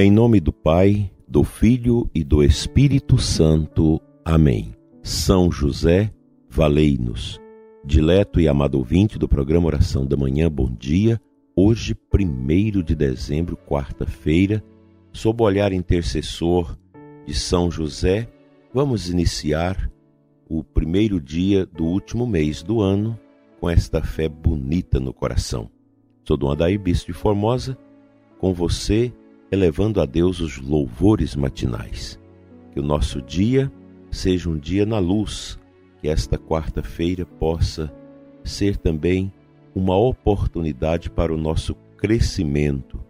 Em nome do Pai, do Filho e do Espírito Santo. Amém. São José, valei-nos. Dileto e amado ouvinte do programa Oração da Manhã, bom dia. Hoje, 1 de dezembro, quarta-feira, sob o olhar intercessor de São José, vamos iniciar o primeiro dia do último mês do ano com esta fé bonita no coração. Sou Dom Adair Bispo de Formosa, com você elevando a Deus os louvores matinais. Que o nosso dia seja um dia na luz, que esta quarta-feira possa ser também uma oportunidade para o nosso crescimento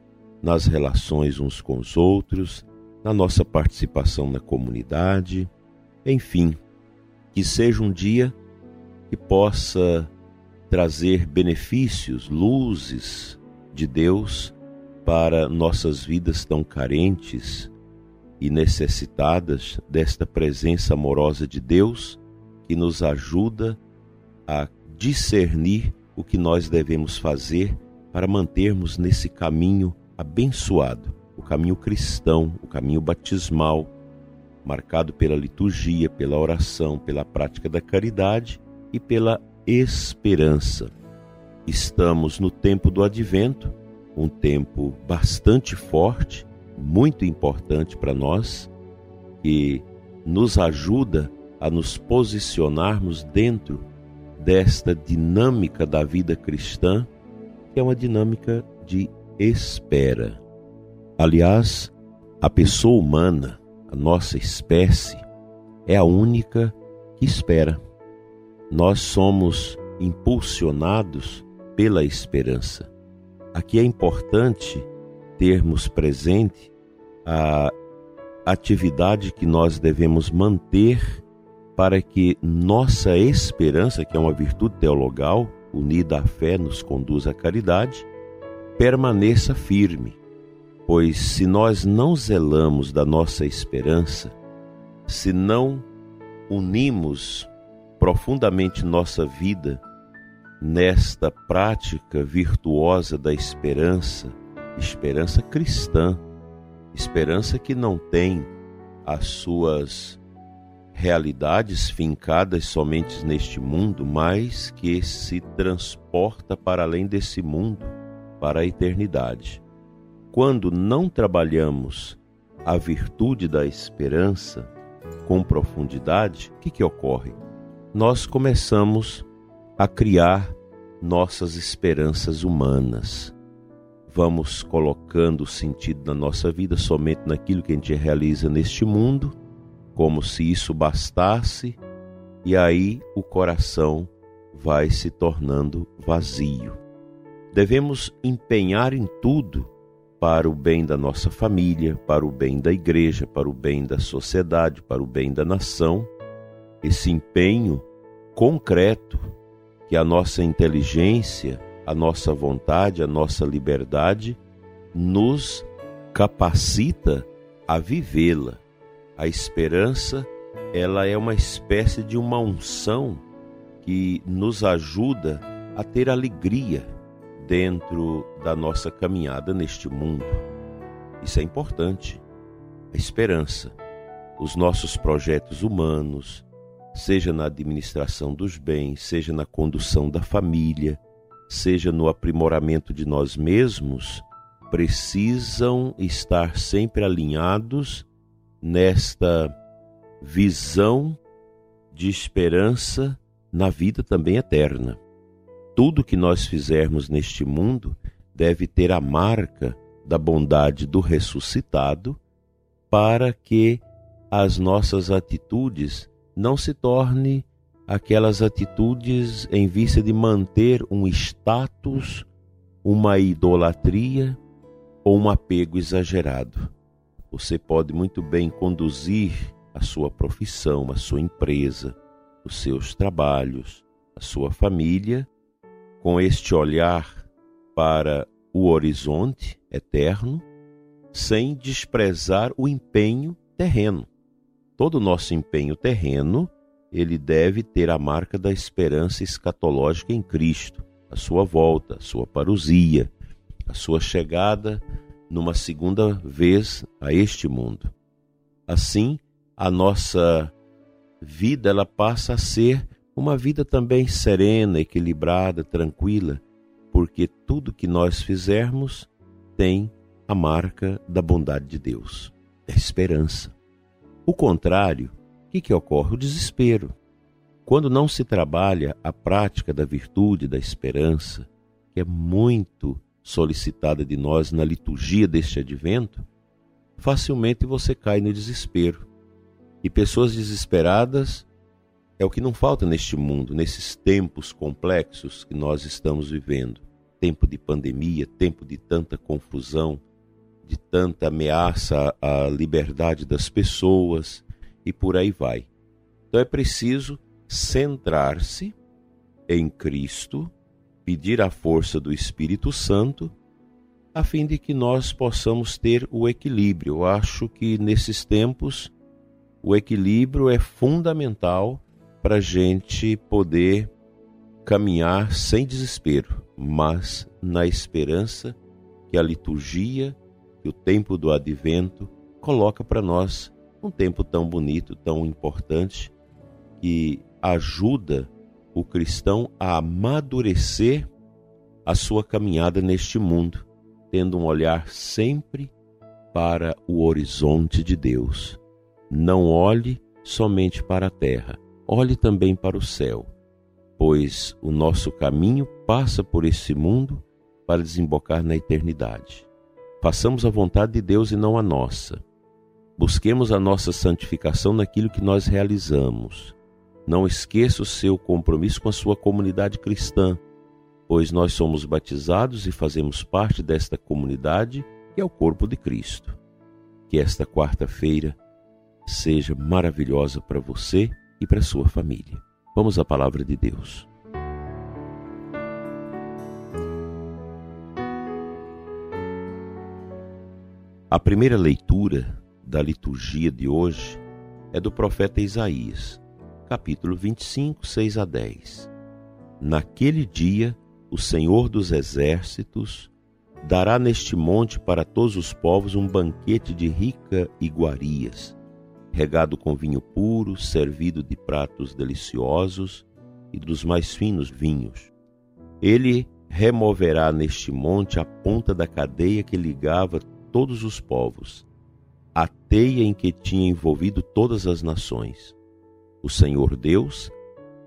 nas relações uns com os outros, na nossa participação na comunidade, enfim, que seja um dia que possa trazer benefícios, luzes de Deus para nossas vidas tão carentes e necessitadas desta presença amorosa de Deus que nos ajuda a discernir o que nós devemos fazer para mantermos nesse caminho abençoado, o caminho cristão, o caminho batismal, marcado pela liturgia, pela oração, pela prática da caridade e pela esperança. Estamos no tempo do advento um tempo bastante forte, muito importante para nós, que nos ajuda a nos posicionarmos dentro desta dinâmica da vida cristã, que é uma dinâmica de espera. Aliás, a pessoa humana, a nossa espécie, é a única que espera. Nós somos impulsionados pela esperança. Aqui é importante termos presente a atividade que nós devemos manter para que nossa esperança, que é uma virtude teologal, unida à fé, nos conduz à caridade, permaneça firme. Pois se nós não zelamos da nossa esperança, se não unimos profundamente nossa vida nesta prática virtuosa da esperança, esperança cristã, esperança que não tem as suas realidades fincadas somente neste mundo, mas que se transporta para além desse mundo, para a eternidade. Quando não trabalhamos a virtude da esperança com profundidade, o que, que ocorre? Nós começamos a criar nossas esperanças humanas. Vamos colocando o sentido da nossa vida somente naquilo que a gente realiza neste mundo, como se isso bastasse, e aí o coração vai se tornando vazio. Devemos empenhar em tudo para o bem da nossa família, para o bem da igreja, para o bem da sociedade, para o bem da nação. Esse empenho concreto que a nossa inteligência, a nossa vontade, a nossa liberdade nos capacita a vivê-la. A esperança, ela é uma espécie de uma unção que nos ajuda a ter alegria dentro da nossa caminhada neste mundo. Isso é importante. A esperança, os nossos projetos humanos, seja na administração dos bens, seja na condução da família, seja no aprimoramento de nós mesmos, precisam estar sempre alinhados nesta visão de esperança na vida também eterna. Tudo que nós fizermos neste mundo deve ter a marca da bondade do ressuscitado para que as nossas atitudes não se torne aquelas atitudes em vista de manter um status, uma idolatria ou um apego exagerado. Você pode muito bem conduzir a sua profissão, a sua empresa, os seus trabalhos, a sua família com este olhar para o horizonte eterno, sem desprezar o empenho terreno todo o nosso empenho terreno, ele deve ter a marca da esperança escatológica em Cristo, a sua volta, a sua parousia, a sua chegada numa segunda vez a este mundo. Assim, a nossa vida ela passa a ser uma vida também serena, equilibrada, tranquila, porque tudo que nós fizermos tem a marca da bondade de Deus, é esperança. O contrário, o que, que ocorre? O desespero. Quando não se trabalha a prática da virtude da esperança, que é muito solicitada de nós na liturgia deste advento, facilmente você cai no desespero. E pessoas desesperadas é o que não falta neste mundo, nesses tempos complexos que nós estamos vivendo tempo de pandemia, tempo de tanta confusão, de tanta ameaça à liberdade das pessoas e por aí vai. Então é preciso centrar-se em Cristo, pedir a força do Espírito Santo a fim de que nós possamos ter o equilíbrio. Eu acho que nesses tempos o equilíbrio é fundamental para a gente poder caminhar sem desespero, mas na esperança que a liturgia, o tempo do advento coloca para nós um tempo tão bonito, tão importante, que ajuda o cristão a amadurecer a sua caminhada neste mundo tendo um olhar sempre para o horizonte de Deus. Não olhe somente para a terra, olhe também para o céu, pois o nosso caminho passa por esse mundo para desembocar na eternidade. Façamos a vontade de Deus e não a nossa. Busquemos a nossa santificação naquilo que nós realizamos. Não esqueça o seu compromisso com a sua comunidade cristã pois nós somos batizados e fazemos parte desta comunidade que é o corpo de Cristo. Que esta quarta-feira seja maravilhosa para você e para sua família. Vamos à palavra de Deus. A primeira leitura da liturgia de hoje é do profeta Isaías, capítulo 25, 6 a 10. Naquele dia o Senhor dos Exércitos dará neste monte para todos os povos um banquete de rica iguarias, regado com vinho puro, servido de pratos deliciosos e dos mais finos vinhos. Ele removerá neste monte a ponta da cadeia que ligava todos os povos, a teia em que tinha envolvido todas as nações. O Senhor Deus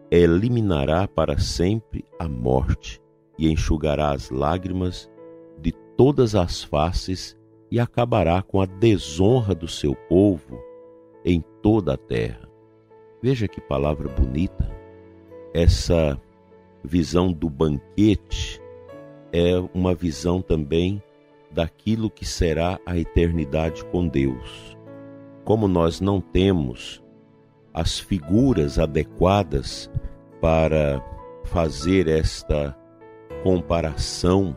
eliminará para sempre a morte e enxugará as lágrimas de todas as faces e acabará com a desonra do seu povo em toda a terra. Veja que palavra bonita. Essa visão do banquete é uma visão também daquilo que será a eternidade com Deus. Como nós não temos as figuras adequadas para fazer esta comparação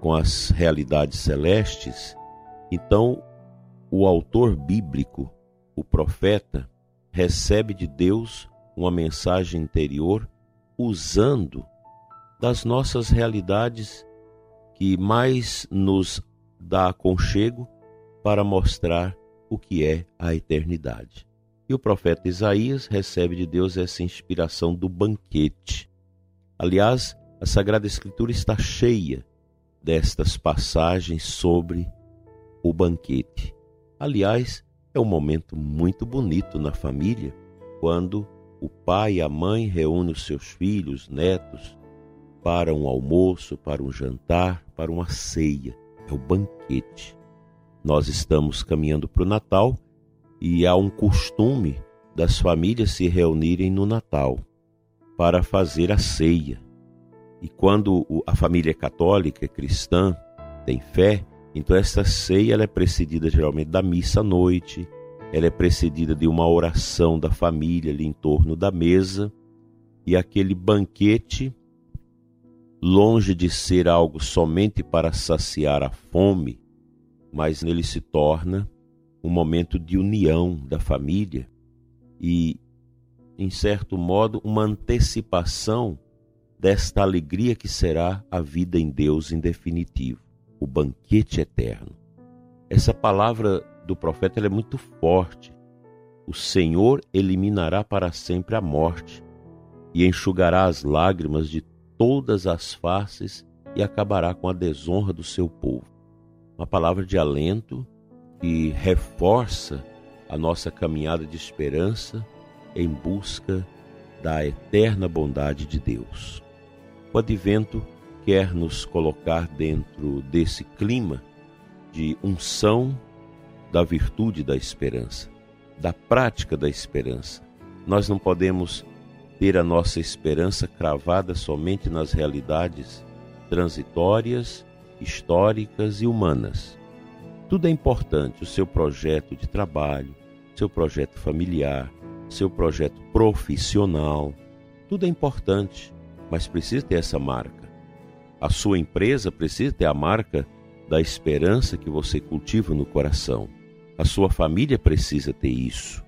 com as realidades celestes, então o autor bíblico, o profeta, recebe de Deus uma mensagem interior usando das nossas realidades que mais nos dá aconchego para mostrar o que é a eternidade. E o profeta Isaías recebe de Deus essa inspiração do banquete. Aliás, a Sagrada Escritura está cheia destas passagens sobre o banquete. Aliás, é um momento muito bonito na família quando o pai e a mãe reúnem os seus filhos, netos, para um almoço, para um jantar, para uma ceia. É o banquete. Nós estamos caminhando para o Natal e há um costume das famílias se reunirem no Natal para fazer a ceia. E quando a família é católica, é cristã, tem fé, então essa ceia ela é precedida geralmente da missa à noite, ela é precedida de uma oração da família ali em torno da mesa, e aquele banquete, longe de ser algo somente para saciar a fome, mas nele se torna um momento de união da família e, em certo modo, uma antecipação desta alegria que será a vida em Deus em definitivo, o banquete eterno. Essa palavra do profeta é muito forte. O Senhor eliminará para sempre a morte e enxugará as lágrimas de todas as faces e acabará com a desonra do seu povo. Uma palavra de alento que reforça a nossa caminhada de esperança em busca da eterna bondade de Deus. O advento quer nos colocar dentro desse clima de unção da virtude da esperança, da prática da esperança. Nós não podemos ter a nossa esperança cravada somente nas realidades transitórias, históricas e humanas. Tudo é importante, o seu projeto de trabalho, seu projeto familiar, seu projeto profissional, tudo é importante, mas precisa ter essa marca. A sua empresa precisa ter a marca da esperança que você cultiva no coração. A sua família precisa ter isso,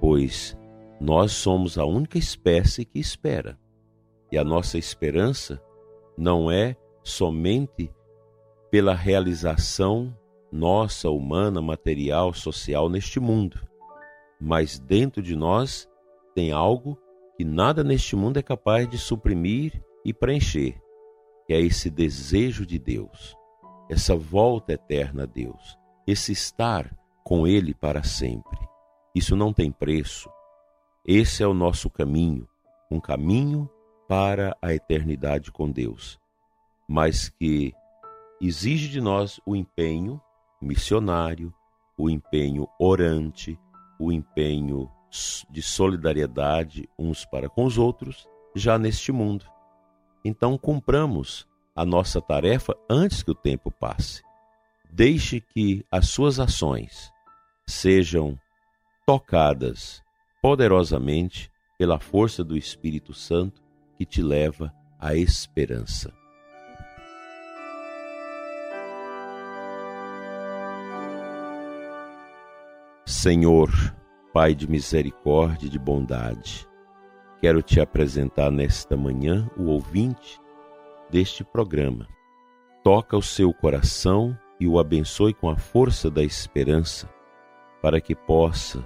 pois nós somos a única espécie que espera. E a nossa esperança não é somente pela realização nossa, humana, material, social neste mundo, mas dentro de nós tem algo que nada neste mundo é capaz de suprimir e preencher, que é esse desejo de Deus, essa volta eterna a Deus, esse estar com Ele para sempre. Isso não tem preço, esse é o nosso caminho, um caminho para a eternidade com Deus, mas que exige de nós o empenho missionário, o empenho orante, o empenho de solidariedade uns para com os outros, já neste mundo. Então, cumpramos a nossa tarefa antes que o tempo passe. Deixe que as suas ações sejam tocadas poderosamente pela força do Espírito Santo que te leva à esperança. Senhor, Pai de misericórdia e de bondade, quero te apresentar nesta manhã o ouvinte deste programa. Toca o seu coração e o abençoe com a força da esperança, para que possa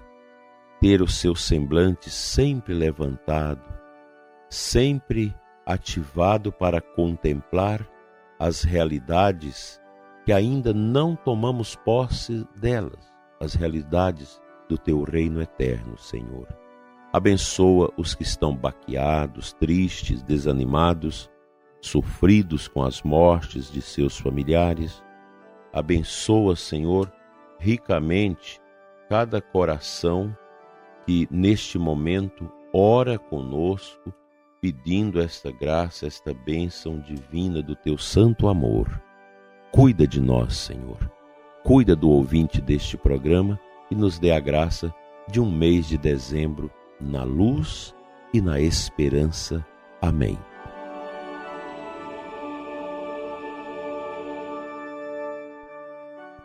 ter o seu semblante sempre levantado, sempre ativado para contemplar as realidades que ainda não tomamos posse delas, as realidades do teu reino eterno, Senhor. Abençoa os que estão baqueados, tristes, desanimados, sofridos com as mortes de seus familiares. Abençoa, Senhor, ricamente cada coração que neste momento ora conosco, pedindo esta graça, esta bênção divina do teu santo amor. Cuida de nós, Senhor. Cuida do ouvinte deste programa e nos dê a graça de um mês de dezembro na luz e na esperança. Amém.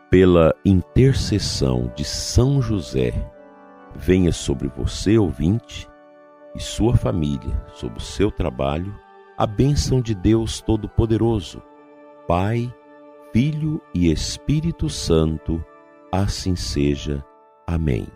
Pela intercessão de São José, venha sobre você, ouvinte, e sua família, sobre o seu trabalho, a bênção de Deus Todo-Poderoso, Pai, Filho e Espírito Santo, assim seja. Amém.